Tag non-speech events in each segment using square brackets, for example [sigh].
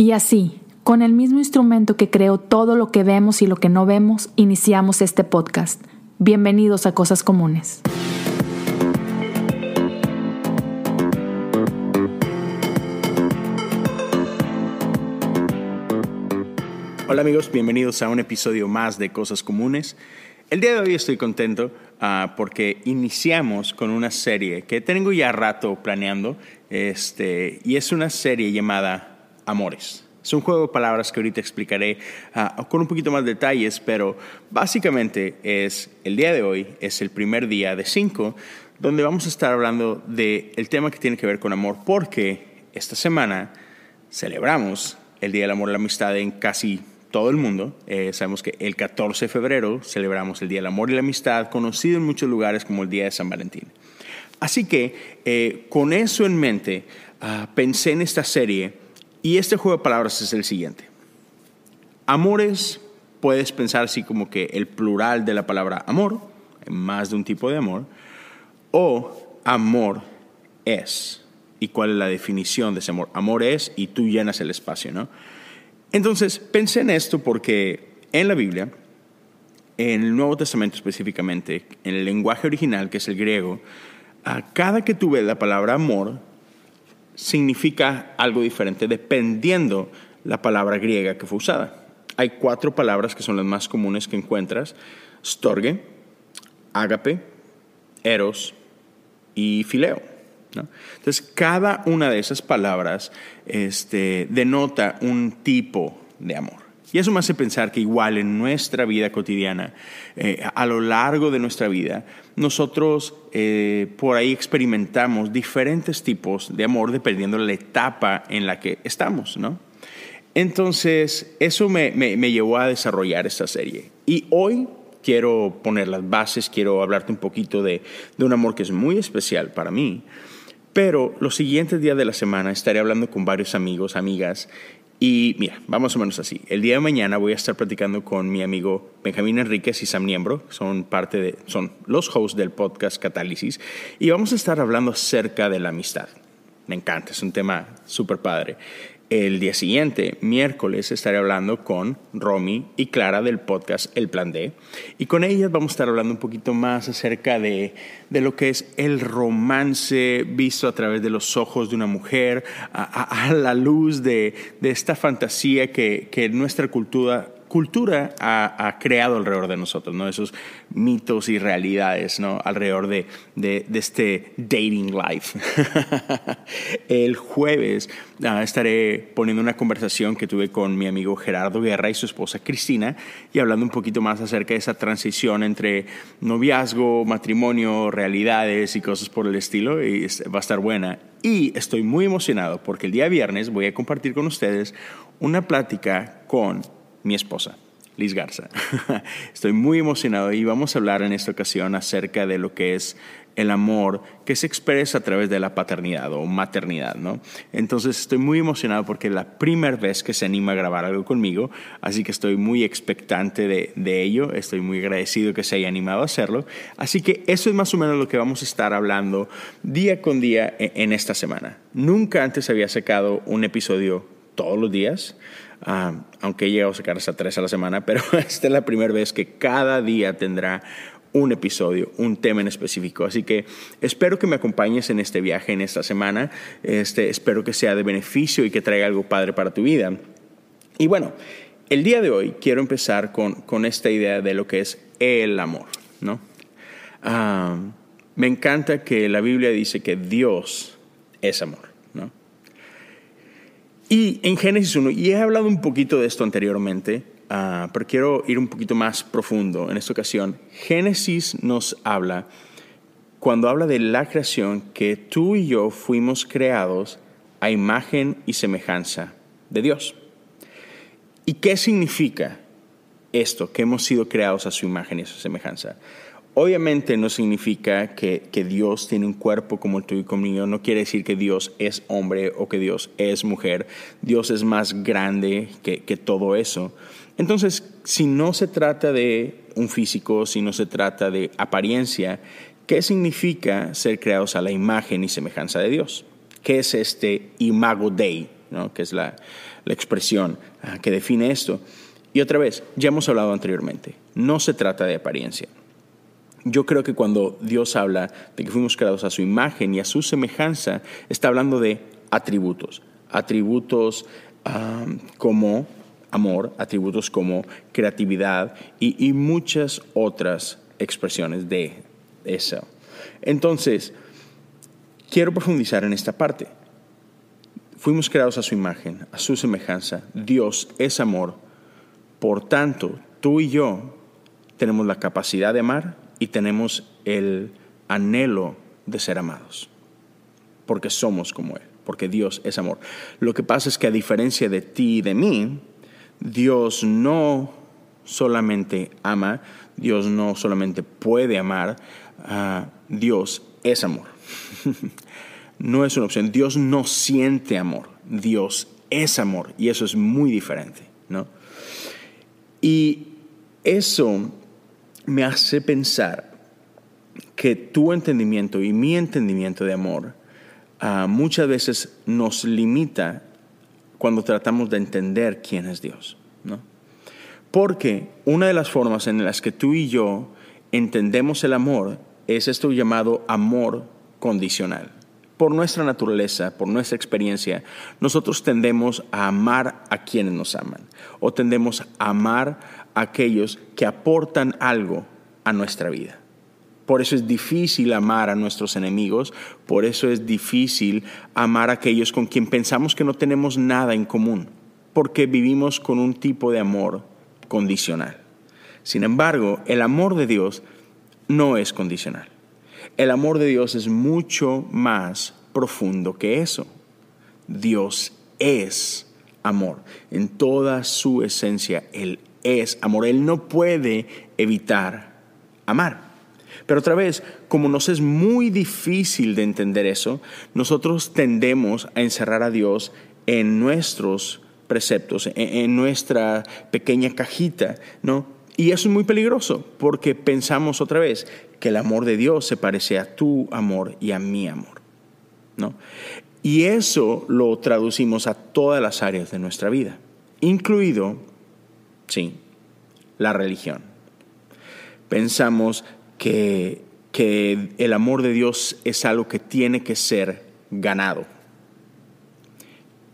Y así, con el mismo instrumento que creó todo lo que vemos y lo que no vemos, iniciamos este podcast. Bienvenidos a Cosas Comunes. Hola amigos, bienvenidos a un episodio más de Cosas Comunes. El día de hoy estoy contento uh, porque iniciamos con una serie que tengo ya rato planeando este, y es una serie llamada amores. Es un juego de palabras que ahorita explicaré uh, con un poquito más de detalles, pero básicamente es el día de hoy, es el primer día de cinco, donde vamos a estar hablando del el tema que tiene que ver con amor, porque esta semana celebramos el Día del Amor y la Amistad en casi todo el mundo. Eh, sabemos que el 14 de febrero celebramos el Día del Amor y la Amistad, conocido en muchos lugares como el Día de San Valentín. Así que eh, con eso en mente, uh, pensé en esta serie y este juego de palabras es el siguiente. Amores, puedes pensar así como que el plural de la palabra amor, más de un tipo de amor, o amor es. ¿Y cuál es la definición de ese amor? Amor es y tú llenas el espacio, ¿no? Entonces, pensé en esto porque en la Biblia, en el Nuevo Testamento específicamente, en el lenguaje original, que es el griego, a cada que tú ves la palabra amor, significa algo diferente dependiendo la palabra griega que fue usada. Hay cuatro palabras que son las más comunes que encuentras: storge, ágape, eros y fileo. Entonces, cada una de esas palabras este, denota un tipo de amor. Y eso me hace pensar que igual en nuestra vida cotidiana, eh, a lo largo de nuestra vida, nosotros eh, por ahí experimentamos diferentes tipos de amor dependiendo de la etapa en la que estamos, ¿no? Entonces, eso me, me, llevó a desarrollar esta serie. Y hoy quiero poner las bases, quiero hablarte un poquito de, de un amor que es muy especial para mí. Pero los siguientes días de la semana estaré hablando con varios amigos, amigas, y mira, vamos o menos así. El día de mañana voy a estar platicando con mi amigo Benjamín Enríquez y Sam Niembro, son parte de, son los hosts del podcast Catálisis, y vamos a estar hablando acerca de la amistad. Me encanta, es un tema súper padre. El día siguiente, miércoles, estaré hablando con Romy y Clara del podcast El Plan D. Y con ellas vamos a estar hablando un poquito más acerca de, de lo que es el romance visto a través de los ojos de una mujer, a, a, la luz de, de esta fantasía que, que nuestra cultura cultura ha, creado alrededor de nosotros, ¿no? Esos mitos y realidades, ¿no? Alrededor de, de, este dating life. [laughs] El jueves ah, estaré poniendo una conversación que tuve con mi amigo Gerardo Guerra y su esposa Cristina y hablando un poquito más acerca de esa transición entre noviazgo, matrimonio, realidades y cosas por el estilo y va a estar buena. Y estoy muy emocionado porque el día viernes voy a compartir con ustedes una plática con mi esposa, Liz Garza. [laughs] Estoy muy emocionado y vamos a hablar en esta ocasión acerca de lo que es el amor que se expresa a través de la paternidad o maternidad, ¿no? Entonces estoy muy emocionado porque es la primera vez que se anima a grabar algo conmigo, así que estoy muy expectante de, de, ello, estoy muy agradecido que se haya animado a hacerlo, así que eso es más o menos lo que vamos a estar hablando día con día en, en esta semana. Nunca antes había sacado un episodio todos los días, Ah, aunque he llegado a sacar hasta tres a la semana, pero [laughs] esta es la primera vez que cada día tendrá un episodio, un tema en específico. Así que espero que me acompañes en este viaje, en esta semana. Este, espero que sea de beneficio y que traiga algo padre para tu vida. Y bueno, el día de hoy quiero empezar con, con esta idea de lo que es el amor. ¿no? Ah, me encanta que la Biblia dice que Dios es amor. Y en Génesis 1, y he hablado un poquito de esto anteriormente, uh, pero quiero ir un poquito más profundo en esta ocasión. Génesis nos habla, cuando habla de la creación, que tú y yo fuimos creados a imagen y semejanza de Dios. ¿Y qué significa esto, que hemos sido creados a su imagen y a su semejanza? Obviamente no significa que, Dios tiene un cuerpo como el tuyo y conmigo, no quiere decir que Dios es hombre o que Dios es mujer, Dios es más grande que, que todo eso. Entonces, si no se trata de un físico, si no se trata de apariencia, ¿qué significa ser creados a la imagen y semejanza de Dios? ¿Qué es este imago Dei que es la, la expresión ah, que define esto. Y otra vez, ya hemos hablado anteriormente, no se trata de apariencia. Yo creo que cuando Dios habla de que fuimos creados a su imagen y a su semejanza, está hablando de atributos. Atributos como amor, atributos como creatividad y, muchas otras expresiones de eso. Entonces, quiero profundizar en esta parte. Fuimos creados a su imagen, a su semejanza. Dios es amor. Por tanto, tú y yo tenemos la capacidad de amar y tenemos el anhelo de ser amados, porque somos como Él, porque Dios es amor. Lo que pasa es que a diferencia de ti y de mí, Dios no solamente ama, Dios no solamente puede amar, ah, Dios es amor. [laughs] no es una opción, Dios no siente amor, Dios es amor y eso es muy diferente, ¿no? Y eso me hace pensar que tu entendimiento y mi entendimiento de amor ah, muchas veces nos limita cuando tratamos de entender quién es Dios. ¿no? Porque una de las formas en las que tú y yo entendemos el amor es esto llamado amor condicional. Por nuestra naturaleza, por nuestra experiencia, nosotros tendemos a amar a quienes nos aman o tendemos a amar aquellos que aportan algo a nuestra vida. Por eso es difícil amar a nuestros enemigos, por eso es difícil amar a aquellos con quien pensamos que no tenemos nada en común, porque vivimos con un tipo de amor condicional. Sin embargo, el amor de Dios no es condicional. El amor de Dios es mucho más profundo que eso. Dios es amor. En toda su esencia, Él es amor. Él no puede evitar amar. Pero otra vez, como nos es muy difícil de entender eso, nosotros tendemos a encerrar a Dios en nuestros preceptos, en, nuestra pequeña cajita, ¿no? Y eso es muy peligroso, porque pensamos otra vez que el amor de Dios se parece a tu amor y a mi amor, ¿no? Y eso lo traducimos a todas las áreas de nuestra vida, incluido Sí, la religión. Pensamos que, que el amor de Dios es algo que tiene que ser ganado.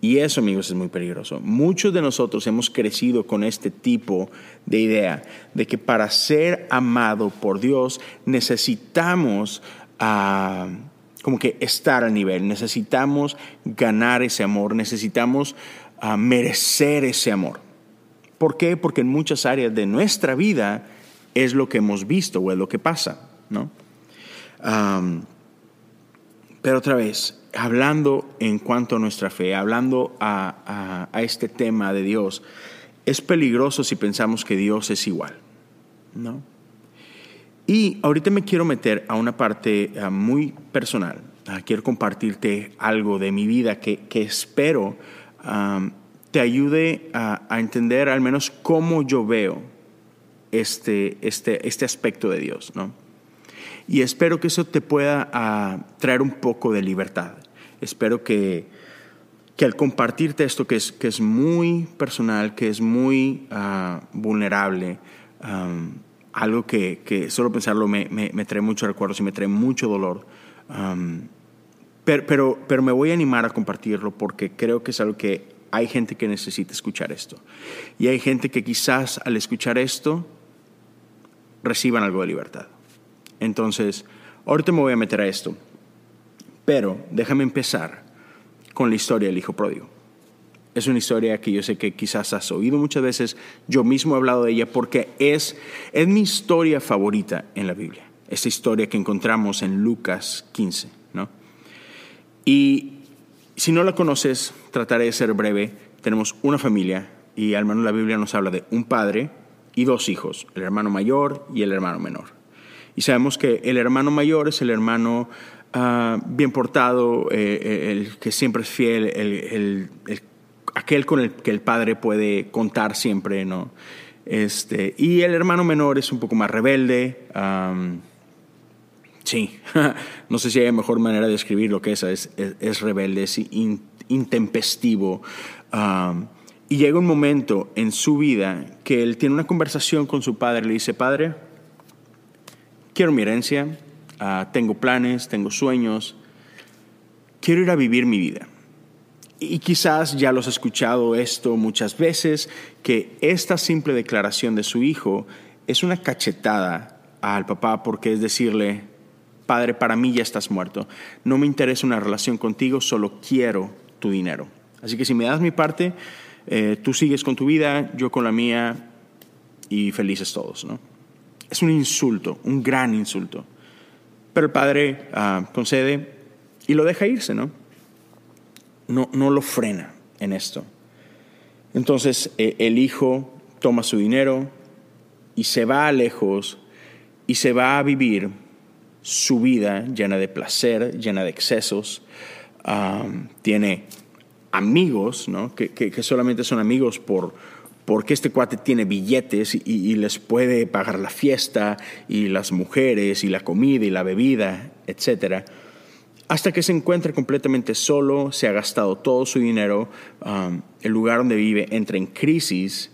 Y eso, amigos, es muy peligroso. Muchos de nosotros hemos crecido con este tipo de idea de que para ser amado por Dios necesitamos ah, como que estar a nivel, necesitamos ganar ese amor, necesitamos ah, merecer ese amor. ¿Por qué? Porque en muchas áreas de nuestra vida es lo que hemos visto o es lo que pasa, ¿no? pero otra vez, hablando en cuanto a nuestra fe, hablando a, este tema de Dios, es peligroso si pensamos que Dios es igual, ¿no? Y ahorita me quiero meter a una parte ah, muy personal. Ah, quiero compartirte algo de mi vida que, espero te ayude a, entender al menos cómo yo veo este, este, este aspecto de Dios, ¿no? Y espero que eso te pueda ah, traer un poco de libertad. Espero que, que al compartirte esto que es, que es muy personal, que es muy ah, vulnerable, algo que, que, solo pensarlo me, me, trae muchos recuerdos y me trae mucho dolor. pero, pero, pero me voy a animar a compartirlo porque creo que es algo que hay gente que necesita escuchar esto. Y hay gente que quizás al escuchar esto reciban algo de libertad. Entonces, ahorita me voy a meter a esto. Pero déjame empezar con la historia del Hijo Pródigo. Es una historia que yo sé que quizás has oído muchas veces, yo mismo he hablado de ella porque es, es mi historia favorita en la Biblia. Esta historia que encontramos en Lucas 15. ¿no? Y si no la conoces, trataré de ser breve. Tenemos una familia y al menos la Biblia nos habla de un padre y dos hijos, el hermano mayor y el hermano menor. Y sabemos que el hermano mayor es el hermano ah, bien portado, eh, eh, el que siempre es fiel, el, aquel con el que el padre puede contar siempre, ¿no? Este, y el hermano menor es un poco más rebelde. Sí, [laughs] no sé si hay mejor manera de describir lo que es, es, rebelde, es intempestivo. y llega un momento en su vida que él tiene una conversación con su padre. Le dice, padre, quiero mi herencia, ah, tengo planes, tengo sueños, quiero ir a vivir mi vida. Y quizás ya los has escuchado esto muchas veces, que esta simple declaración de su hijo es una cachetada al papá porque es decirle, Padre, para mí ya estás muerto, no me interesa una relación contigo, solo quiero tu dinero. Así que si me das mi parte, eh, tú sigues con tu vida, yo con la mía y felices todos. ¿no? Es un insulto, un gran insulto. Pero el padre ah, concede y lo deja irse, ¿no? no, no lo frena en esto. Entonces eh, el hijo toma su dinero y se va lejos y se va a vivir su vida llena de placer, llena de excesos. tiene amigos, ¿no? que, que, solamente son amigos por, porque este cuate tiene billetes y, les puede pagar la fiesta y las mujeres y la comida y la bebida, etcétera hasta que se encuentra completamente solo, se ha gastado todo su dinero, um, el lugar donde vive entra en crisis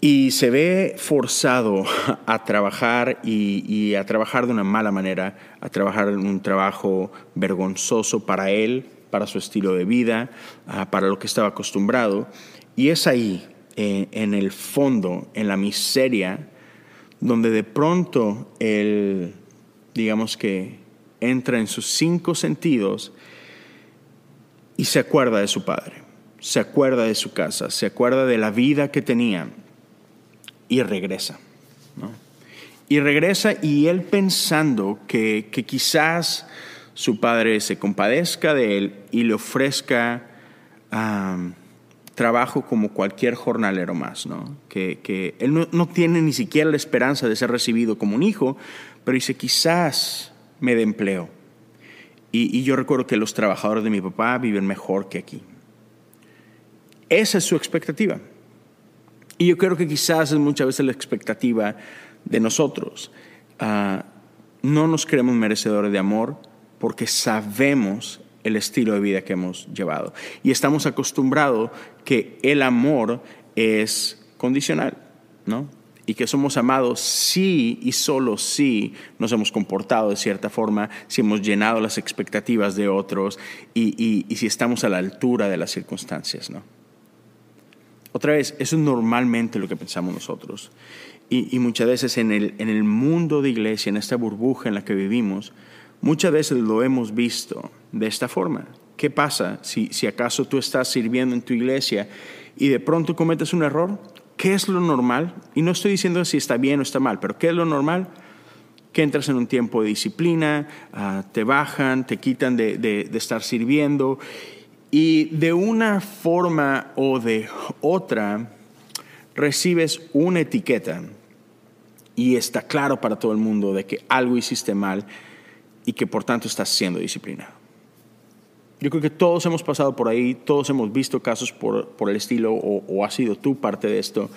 y se ve forzado [laughs] a trabajar y, a trabajar de una mala manera, a trabajar en un trabajo vergonzoso para él, para su estilo de vida, uh, para lo que estaba acostumbrado. Y es ahí, en el fondo, en la miseria, donde de pronto él, digamos que entra en sus cinco sentidos y se acuerda de su padre, se acuerda de su casa, se acuerda de la vida que tenía y regresa. Y regresa y él pensando que, quizás su padre se compadezca de él y le ofrezca trabajo como cualquier jornalero más, ¿no? que, él no, no, tiene ni siquiera la esperanza de ser recibido como un hijo, pero dice, quizás me de empleo. Y, yo recuerdo que los trabajadores de mi papá viven mejor que aquí. Esa es su expectativa. Y yo creo que quizás es muchas veces la expectativa de nosotros. Ah, no nos creemos merecedores de amor porque sabemos el estilo de vida que hemos llevado. Y estamos acostumbrados que el amor es condicional, ¿no? y que somos amados si y solo si nos hemos comportado de cierta forma, si hemos llenado las expectativas de otros y, si estamos a la altura de las circunstancias. ¿no? Otra vez, eso es normalmente lo que pensamos nosotros. Y, muchas veces en el, en el mundo de iglesia, en esta burbuja en la que vivimos, muchas veces lo hemos visto de esta forma. ¿Qué pasa si, si acaso tú estás sirviendo en tu iglesia y de pronto cometes un error? ¿Qué es lo normal? Y no estoy diciendo si está bien o está mal, pero ¿qué es lo normal? Que entras en un tiempo de disciplina, ah, te bajan, te quitan de, estar sirviendo y de una forma o de otra recibes una etiqueta y está claro para todo el mundo de que algo hiciste mal y que por tanto estás siendo disciplinado. Yo creo que todos hemos pasado por ahí, todos hemos visto casos por, el estilo o, o has sido tú parte de esto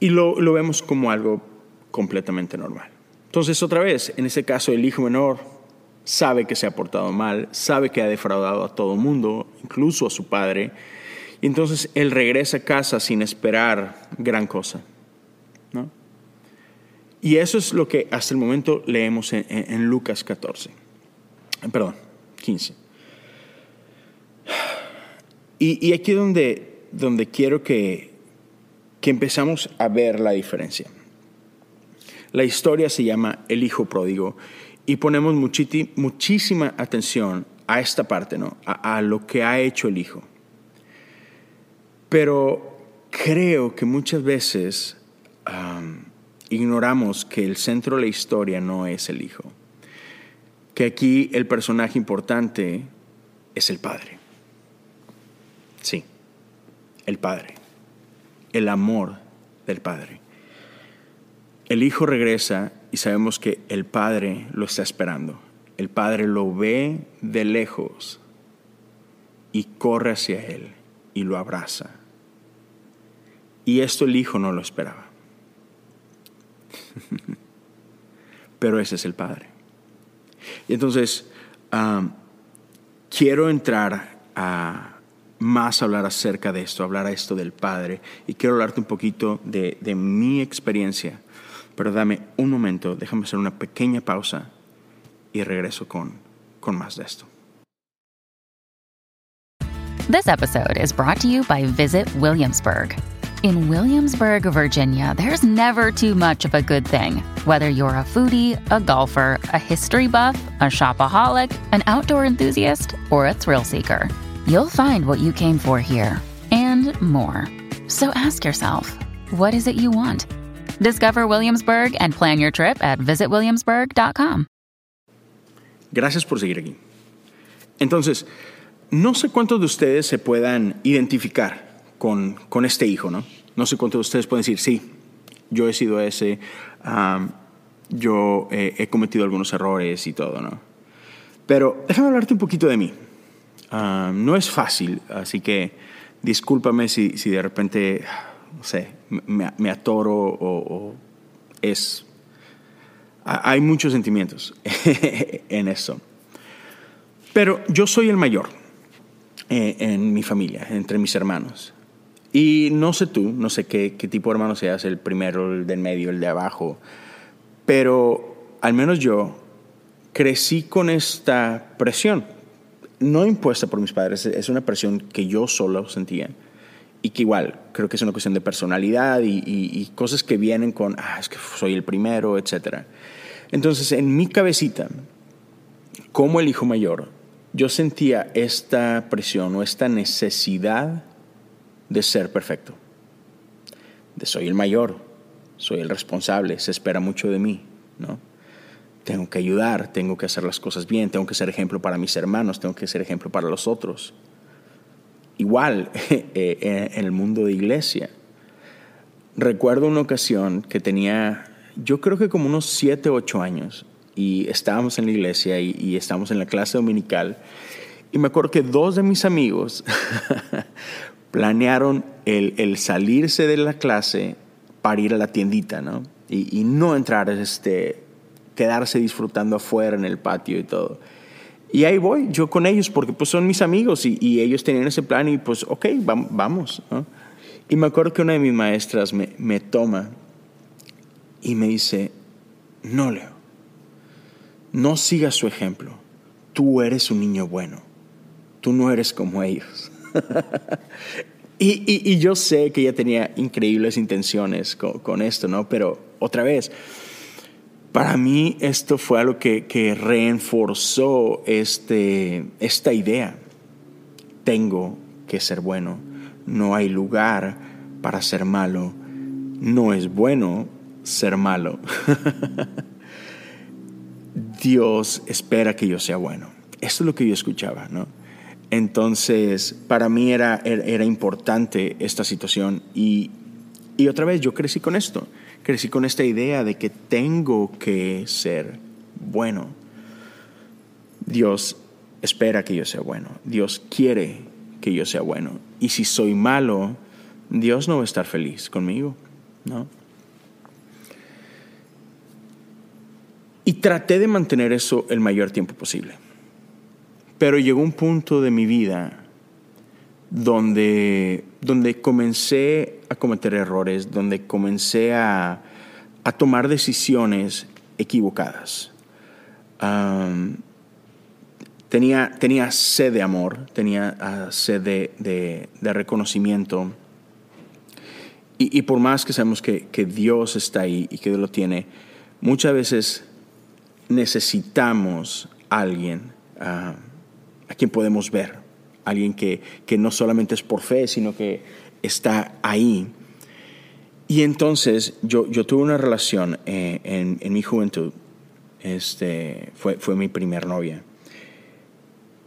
y lo, lo vemos como algo completamente normal. Entonces, otra vez, en ese caso, el hijo menor sabe que se ha portado mal, sabe que ha defraudado a todo mundo, incluso a su padre, y entonces él regresa a casa sin esperar gran cosa. ¿no? Y eso es lo que hasta el momento leemos en, en Lucas 14, perdón, 15. Y, aquí es donde, donde quiero que, que empezamos a ver la diferencia. La historia se llama El Hijo Pródigo y ponemos muchísima atención a esta parte, ¿no? A, lo que ha hecho el Hijo. Pero creo que muchas veces ignoramos que el centro de la historia no es el Hijo. Que aquí el personaje importante es el Padre. Sí, el Padre, el amor del Padre. El Hijo regresa y sabemos que el Padre lo está esperando. El Padre lo ve de lejos y corre hacia Él y lo abraza. Y esto el Hijo no lo esperaba. [laughs] Pero ese es el Padre. Y entonces, ah, quiero entrar a más hablar acerca de esto, hablar a esto del Padre. Y quiero hablarte un poquito de, de mi experiencia. Pero dame un momento, déjame hacer una pequeña pausa y regreso con, con más de esto. This episode is brought to you by Visit Williamsburg. In Williamsburg, Virginia, there's never too much of a good thing. Whether you're a foodie, a golfer, a history buff, a shopaholic, an outdoor enthusiast, or a thrill seeker, you'll find what you came for here and more. So ask yourself, what is it you want? Discover Williamsburg and plan your trip at visitwilliamsburg.com. Gracias por seguir aquí. Entonces, no sé cuántos de ustedes se puedan identificar con, con este hijo, ¿no? No sé cuántos de ustedes pueden decir, sí, yo he sido ese, um, yo eh, he cometido algunos errores y todo, ¿no? Pero déjame hablarte un poquito de mí. Um, no es fácil, así que discúlpame si, si de repente, no sé, me, me atoro o, es hay muchos sentimientos [laughs] en eso. Pero yo soy el mayor eh, en mi familia, entre mis hermanos. Y no sé tú, no sé qué, qué, tipo de hermano seas, el primero, el del medio, el de abajo, pero al menos yo crecí con esta presión, no impuesta por mis padres, es una presión que yo solo sentía y que igual creo que es una cuestión de personalidad y, cosas que vienen con, ah, es que soy el primero, etcétera. Entonces, en mi cabecita, como el hijo mayor, yo sentía esta presión o esta necesidad de ser perfecto. De soy el mayor, soy el responsable, se espera mucho de mí, ¿no? Tengo que ayudar, tengo que hacer las cosas bien, tengo que ser ejemplo para mis hermanos, tengo que ser ejemplo para los otros. Igual [laughs] eh, en el mundo de iglesia. Recuerdo una ocasión que tenía yo creo que como unos 7, 8 años, y estábamos en la iglesia y, y estábamos en la clase dominical, y me acuerdo que dos de mis amigos [laughs] planearon el, el, salirse de la clase para ir a la tiendita, ¿no? Y, y no entrar, este, quedarse disfrutando afuera en el patio y todo. Y ahí voy, yo con ellos, porque pues son mis amigos y, ellos tenían ese plan y pues, ok, vamos. ¿no? Y me acuerdo que una de mis maestras me, me toma y me dice, no, Leo, no sigas su ejemplo. Tú eres un niño bueno. Tú no eres como ellos. [laughs] y, y, y, yo sé que ella tenía increíbles intenciones con, con, esto, ¿no? Pero otra vez, para mí esto fue algo que, que reforzó este, esta idea. Tengo que ser bueno. No hay lugar para ser malo. No es bueno ser malo. [laughs] Dios espera que yo sea bueno. Eso es lo que yo escuchaba, ¿no? Entonces, para mí era, era importante esta situación y, y otra vez yo crecí con esto, crecí con esta idea de que tengo que ser bueno. Dios espera que yo sea bueno, Dios quiere que yo sea bueno. Y si soy malo, Dios no va a estar feliz conmigo, ¿no? Y traté de mantener eso el mayor tiempo posible. Pero llegó un punto de mi vida donde, donde comencé a cometer errores, donde comencé a, a tomar decisiones equivocadas. Tenía, tenía sed de amor, tenía uh, sed de, de, reconocimiento. Y, y, por más que sabemos que, que Dios está ahí y que Dios lo tiene, muchas veces necesitamos alguien uh, a quien podemos ver, alguien que, que, no solamente es por fe, sino que está ahí. Y entonces yo, yo tuve una relación eh, en, en, mi juventud, este, fue, fue mi primer novia.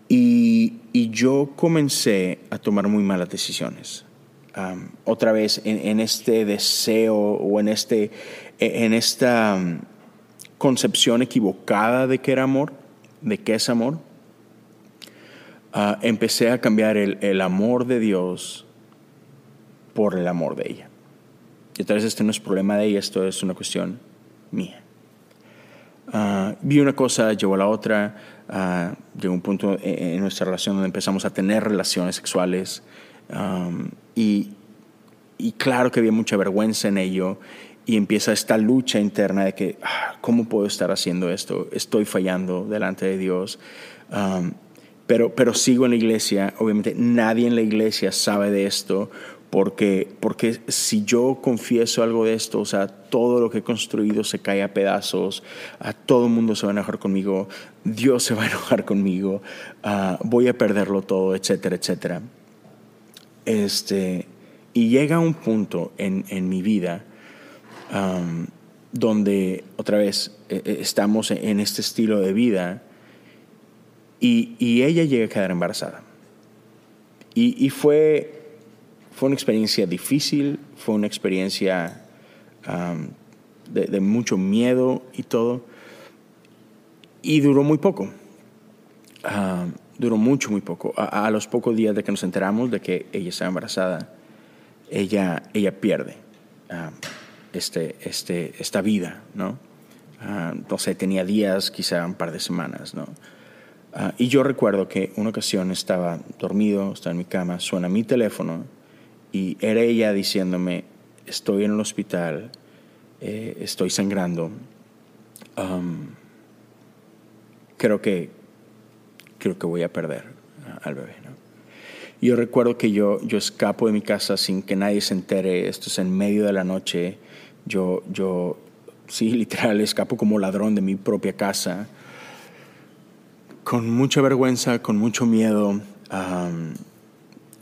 Y, y, yo comencé a tomar muy malas decisiones. Otra vez en, en, este deseo o en, este, en esta... Um, concepción equivocada de que era amor, de qué es amor, uh, empecé a cambiar el, el, amor de Dios por el amor de ella. Y tal vez este no es problema de ella, esto es una cuestión mía. Uh, vi una cosa, llevó a la otra, Uh, llegó un punto en, nuestra relación donde empezamos a tener relaciones sexuales um, y, y, claro que había mucha vergüenza en ello y empieza esta lucha interna de que, ah, ¿cómo puedo estar haciendo esto? Estoy fallando delante de Dios. Um, pero, pero sigo en la iglesia, obviamente nadie en la iglesia sabe de esto, porque, porque si yo confieso algo de esto, o sea, todo lo que he construido se cae a pedazos, a todo el mundo se va a enojar conmigo, Dios se va a enojar conmigo, uh, voy a perderlo todo, etcétera, etcétera. Este, y llega un punto en, en mi vida um, donde otra vez eh, eh, estamos en este estilo de vida y, y ella llega a quedar embarazada. Y, y fue fue una experiencia difícil, fue una experiencia de, mucho miedo y todo. Y duró muy poco. duró mucho, muy poco. A, los pocos días de que nos enteramos de que ella estaba embarazada, ella, ella pierde este, este, esta vida, ¿no? no sé, tenía días, quizá un par de semanas, ¿no? Y yo recuerdo que una ocasión estaba dormido, estaba en mi cama, suena mi teléfono y era ella diciéndome, estoy en el hospital, eh, estoy sangrando, um, creo, que, creo que voy a perder al bebé. Yo recuerdo que yo, yo escapo de mi casa sin que nadie se entere, esto es en medio de la noche, yo, yo sí, literal, escapo como ladrón de mi propia casa, con mucha vergüenza, con mucho miedo. Um,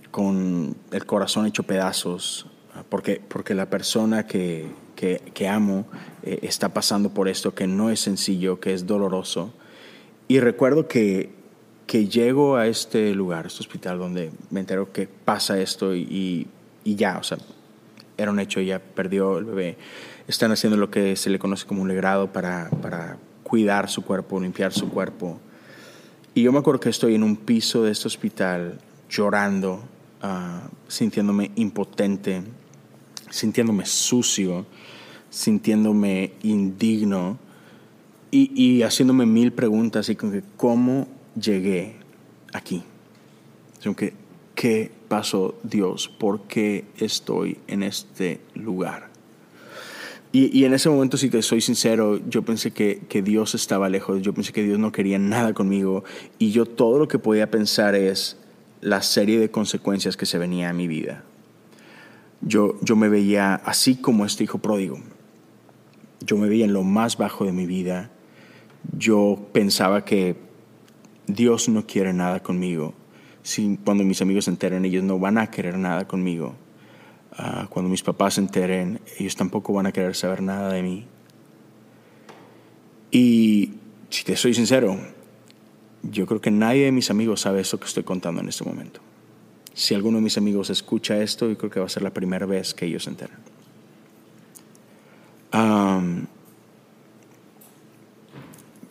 con el corazón hecho pedazos, porque, porque la persona que, que, amo eh, está pasando por esto que no es sencillo, que es doloroso. Y recuerdo que, que llego a este lugar, este hospital, donde me entero que pasa esto y, y, ya, o sea, era un hecho, ya perdió el bebé. Están haciendo lo que se le conoce como un legrado para, para cuidar su cuerpo, limpiar su cuerpo. Y yo me acuerdo que estoy en un piso de este hospital llorando Ah, sintiéndome impotente, sintiéndome sucio, sintiéndome indigno y, haciéndome mil preguntas y con que cómo llegué aquí. Que, ¿Qué pasó Dios? ¿Por qué estoy en este lugar? Y, en ese momento, si te soy sincero, yo pensé que, Dios estaba lejos, yo pensé que Dios no quería nada conmigo y yo todo lo que podía pensar es, la serie de consecuencias que se venía a mi vida. Yo, yo me veía así como este hijo pródigo. Yo me veía en lo más bajo de mi vida. Yo pensaba que Dios no quiere nada conmigo. Si, cuando mis amigos se enteren, ellos no van a querer nada conmigo. Ah, cuando mis papás se enteren, ellos tampoco van a querer saber nada de mí. Y si te soy sincero, yo creo que nadie de mis amigos sabe eso que estoy contando en este momento. Si alguno de mis amigos escucha esto, yo creo que va a ser la primera vez que ellos se enteran.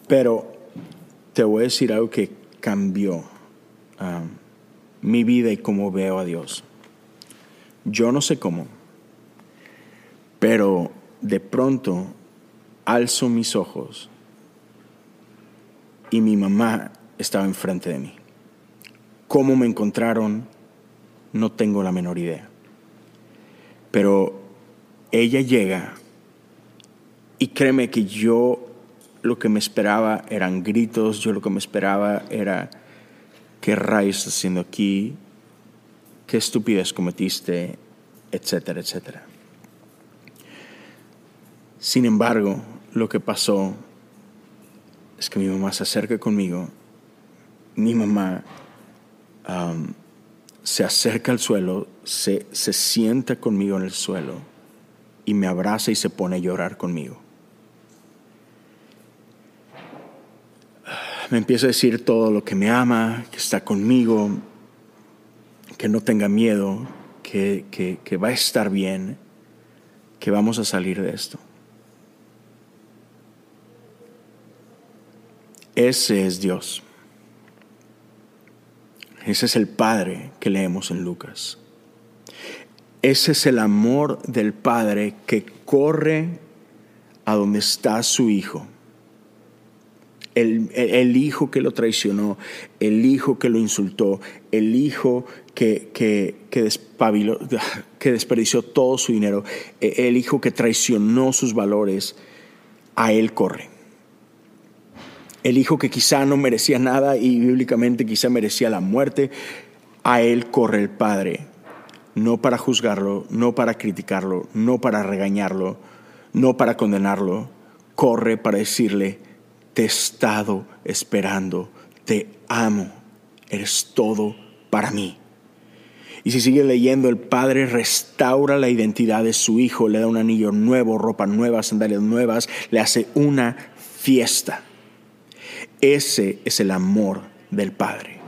pero te voy a decir algo que cambió mi vida y cómo veo a Dios. Yo no sé cómo, pero de pronto alzo mis ojos y mi mamá estaba enfrente de mí. ¿Cómo me encontraron? No tengo la menor idea. Pero ella llega y créeme que yo lo que me esperaba eran gritos, yo lo que me esperaba era, ¿qué rayos estás haciendo aquí? ¿Qué estupidez cometiste? Etcétera, etcétera. Sin embargo, lo que pasó es que mi mamá se acerca conmigo mi mamá se acerca al suelo, se, se sienta conmigo en el suelo y me abraza y se pone a llorar conmigo. Me empieza a decir todo lo que me ama, que está conmigo, que no tenga miedo, que, que, va a estar bien, que vamos a salir de esto. Ese es Dios. Ese es el Padre que leemos en Lucas. Ese es el amor del Padre que corre a donde está su Hijo, el, hijo que lo traicionó, el hijo que lo insultó, el hijo que, que, [laughs] que desperdició todo su dinero, e, el hijo que traicionó sus valores, a él corre. El hijo que quizá no merecía nada y bíblicamente quizá merecía la muerte, a él corre el Padre, no para juzgarlo, no para criticarlo, no para regañarlo, no para condenarlo, corre para decirle, te he estado esperando, te amo, eres todo para mí. Y si sigue leyendo, el Padre restaura la identidad de su Hijo, le da un anillo nuevo, ropa nueva, sandalias nuevas, le hace una fiesta. Ese es el amor del Padre.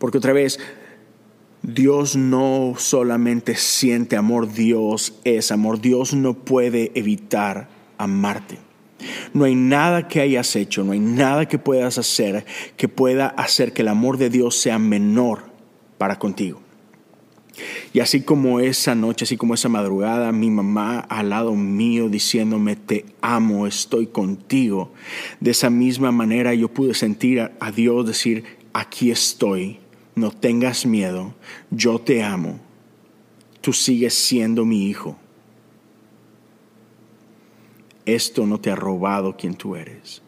Porque otra vez, Dios no solamente siente amor, Dios es amor. Dios no puede evitar amarte. No hay nada que hayas hecho, no hay nada que puedas hacer que pueda hacer que el amor de Dios sea menor para contigo. Y así como esa noche, así como esa madrugada, mi mamá al lado mío diciéndome, te amo, estoy contigo, de esa misma manera yo pude sentir a Dios decir, aquí estoy, no tengas miedo, yo te amo, tú sigues siendo mi hijo esto no te ha robado quien tú eres.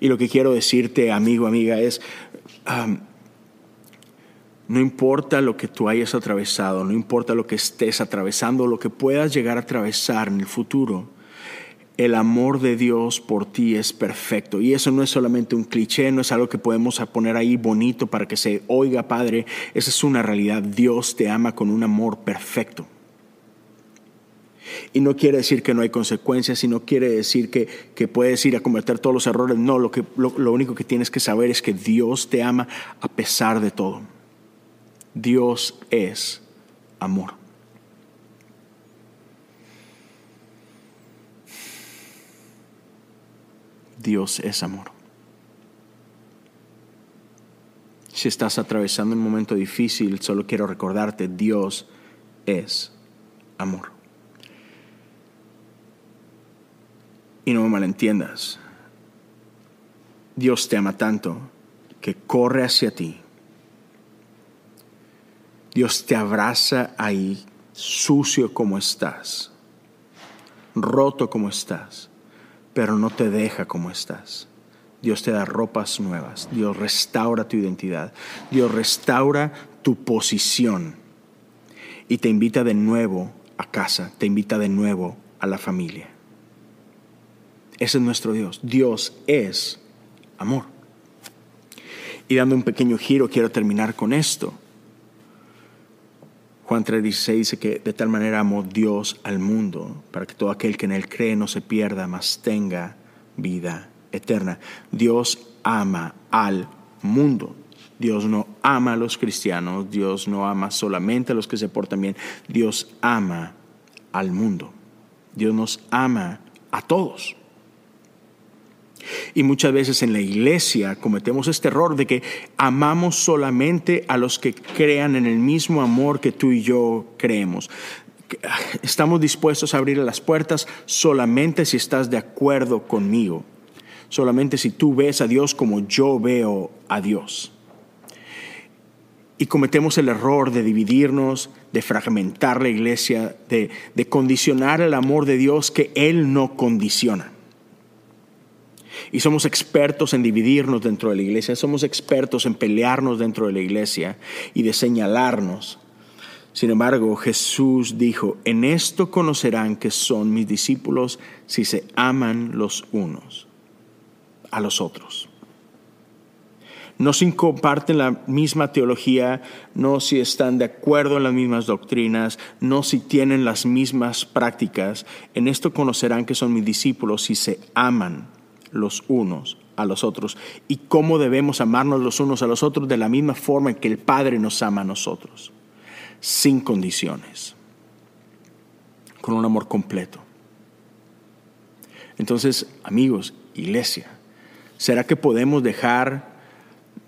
Y lo que quiero decirte, amigo, amiga, es, no importa lo que tú hayas atravesado, no importa lo que estés atravesando, lo que puedas llegar a atravesar en el futuro, el amor de Dios por ti es perfecto. Y eso no es solamente un cliché, no es algo que podemos poner ahí bonito para que se oiga, Padre. Esa es una realidad. Dios te ama con un amor perfecto. Y no quiere decir que no hay consecuencias, y no quiere decir que, puedes ir a cometer todos los errores. No, lo, que, lo único que tienes que saber es que Dios te ama a pesar de todo. Dios es amor. Dios es amor. Si estás atravesando un momento difícil, solo quiero recordarte, Dios es amor. Y no me malentiendas. Dios te ama tanto que corre hacia ti. Dios te abraza ahí, sucio como estás, roto como estás, pero no te deja como estás. Dios te da ropas nuevas. Dios restaura tu identidad. Dios restaura tu posición. Y te invita de nuevo a casa. Te invita de nuevo a la familia. Ese es nuestro Dios. Dios es amor. Y dando un pequeño giro, quiero terminar con esto. Juan 3:16 dice que de tal manera amó Dios al mundo, para que todo aquel que en él cree no se pierda, mas tenga vida eterna. Dios ama al mundo. Dios no ama a los cristianos, Dios no ama solamente a los que se portan bien, Dios ama al mundo. Dios nos ama a todos. Y muchas veces en la iglesia cometemos este error de que amamos solamente a los que crean en el mismo amor que tú y yo creemos. Estamos dispuestos a abrir las puertas solamente si estás de acuerdo conmigo, solamente si tú ves a Dios como yo veo a Dios. Y cometemos el error de dividirnos, de fragmentar la iglesia, de, de condicionar el amor de Dios que Él no condiciona. Y somos expertos en dividirnos dentro de la iglesia, somos expertos en pelearnos dentro de la iglesia y de señalarnos. Sin embargo, Jesús dijo, en esto conocerán que son mis discípulos si se aman los unos a los otros. No si comparten la misma teología, no si están de acuerdo en las mismas doctrinas, no si tienen las mismas prácticas. En esto conocerán que son mis discípulos si se aman los unos a los otros y cómo debemos amarnos los unos a los otros de la misma forma en que el Padre nos ama a nosotros, sin condiciones, con un amor completo. Entonces, amigos, iglesia, ¿será que podemos dejar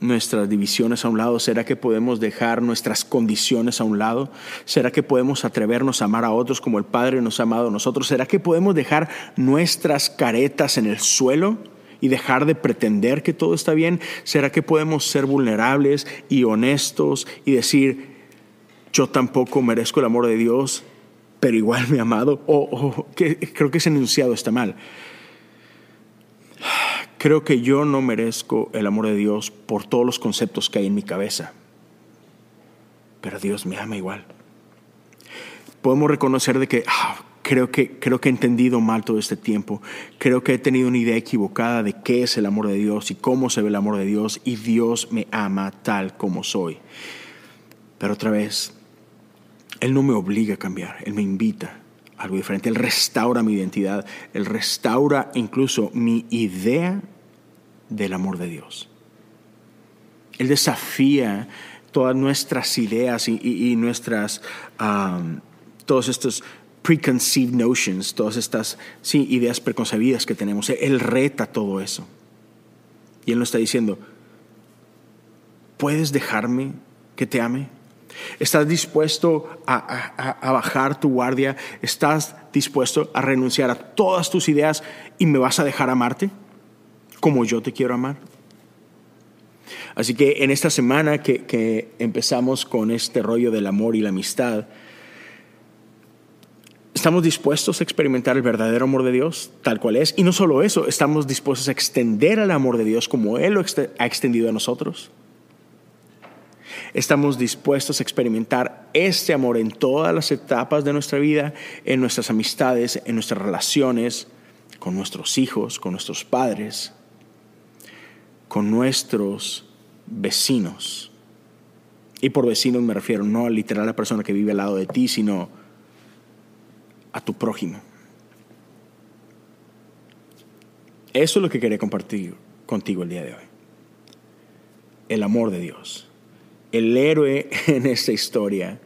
nuestras divisiones a un lado? ¿Será que podemos dejar nuestras condiciones a un lado? ¿Será que podemos atrevernos a amar a otros como el Padre nos ha amado a nosotros? ¿Será que podemos dejar nuestras caretas en el suelo y dejar de pretender que todo está bien? ¿Será que podemos ser vulnerables y honestos y decir, yo tampoco merezco el amor de Dios, pero igual me ha amado? O, que, creo que ese enunciado está mal. Creo que yo no merezco el amor de Dios por todos los conceptos que hay en mi cabeza, pero Dios me ama igual. Podemos reconocer de que ah, creo que creo que he entendido mal todo este tiempo. Creo que he tenido una idea equivocada de qué es el amor de Dios y cómo se ve el amor de Dios y Dios me ama tal como soy. Pero otra vez, él no me obliga a cambiar, Él me invita algo diferente. Él restaura mi identidad, Él restaura incluso mi idea del amor de Dios. Él desafía todas nuestras ideas y, nuestras, todos estos preconceived notions, todas estas sí, ideas preconcebidas que tenemos. Él reta todo eso. Y Él nos está diciendo, ¿puedes dejarme que te ame? ¿Estás dispuesto a, bajar tu guardia? ¿Estás dispuesto a renunciar a todas tus ideas y me vas a dejar amarte como yo te quiero amar? Así que en esta semana que, que empezamos con este rollo del amor y la amistad, ¿Estamos dispuestos a experimentar el verdadero amor de Dios tal cual es? Y no solo eso, estamos dispuestos a extender el amor de Dios como Él lo ha extendido a nosotros estamos dispuestos a experimentar este amor en todas las etapas de nuestra vida, en nuestras amistades, en nuestras relaciones, con nuestros hijos, con nuestros padres, con nuestros vecinos. Y por vecinos me refiero no a literal a la persona que vive al lado de ti, sino a tu prójimo. Eso es lo que quería compartir contigo el día de hoy. El amor de Dios el héroe [laughs] en esta historia,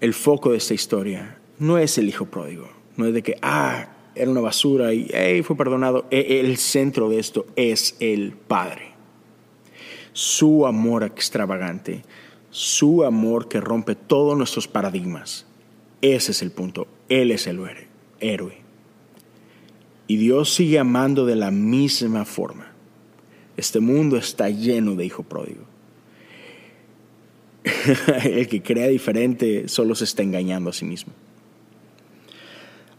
el foco de esta historia, no es el hijo pródigo, no es de que, ah, era una basura y hey, fue perdonado. E, el centro de esto es el Padre. Su amor extravagante, su amor que rompe todos nuestros paradigmas. Ese es el punto. Él es el héroe. Y Dios sigue amando de la misma forma. Este mundo está lleno de hijo pródigo. [laughs] el que crea diferente solo se está engañando a sí mismo.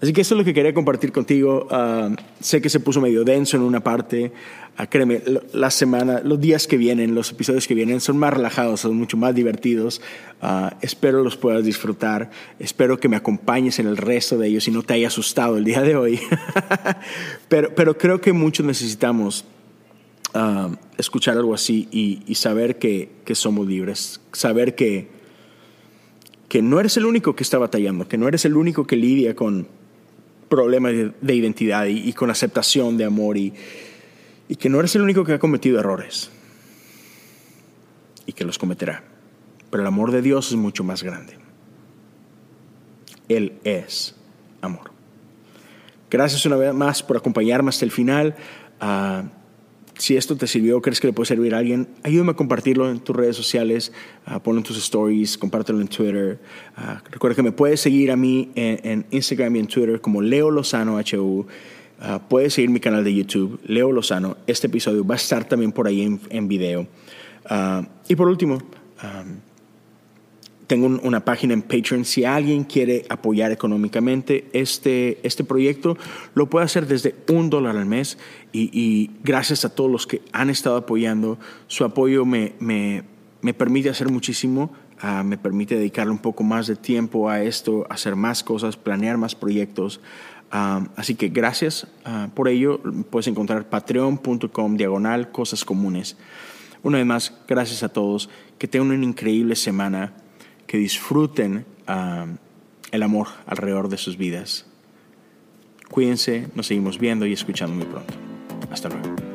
Así que eso es lo que quería compartir contigo. Ah, sé que se puso medio denso en una parte. Uh, créeme, la semana, los días que vienen, los episodios que vienen son más relajados, son mucho más divertidos. Ah, espero los puedas disfrutar. Espero que me acompañes en el resto de ellos y no te haya asustado el día de hoy. [laughs] pero, pero creo que muchos necesitamos escuchar algo así y, saber que, somos libres, saber que, que no eres el único que está batallando, que no eres el único que lidia con problemas de, identidad y, con aceptación de amor y, y que no eres el único que ha cometido errores y que los cometerá. Pero el amor de Dios es mucho más grande. Él es amor. Gracias una vez más por acompañarme hasta el final. Uh, si esto te sirvió, crees que le puede servir a alguien, ayúdame a compartirlo en tus redes sociales, uh, en tus stories, compártelo en Twitter. Ah, recuerda que me puedes seguir a mí en, Instagram y en Twitter como Leo Lozano HU. Ah, puedes seguir mi canal de YouTube, Leo Lozano. Este episodio va a estar también por ahí en video. y por último, tengo una página en Patreon. Si alguien quiere apoyar económicamente este, este proyecto, lo puede hacer desde un dólar al mes. Y, gracias a todos los que han estado apoyando, su apoyo me, me, me permite hacer muchísimo. Ah, me permite dedicarle un poco más de tiempo a esto, hacer más cosas, planear más proyectos. Ah, así que gracias ah, por ello. Puedes encontrar patreon.com diagonal cosas comunes. Una vez más, gracias a todos. Que tengan una increíble semana que disfruten um, el amor alrededor de sus vidas. Cuídense, nos seguimos viendo y escuchando muy pronto. Hasta luego.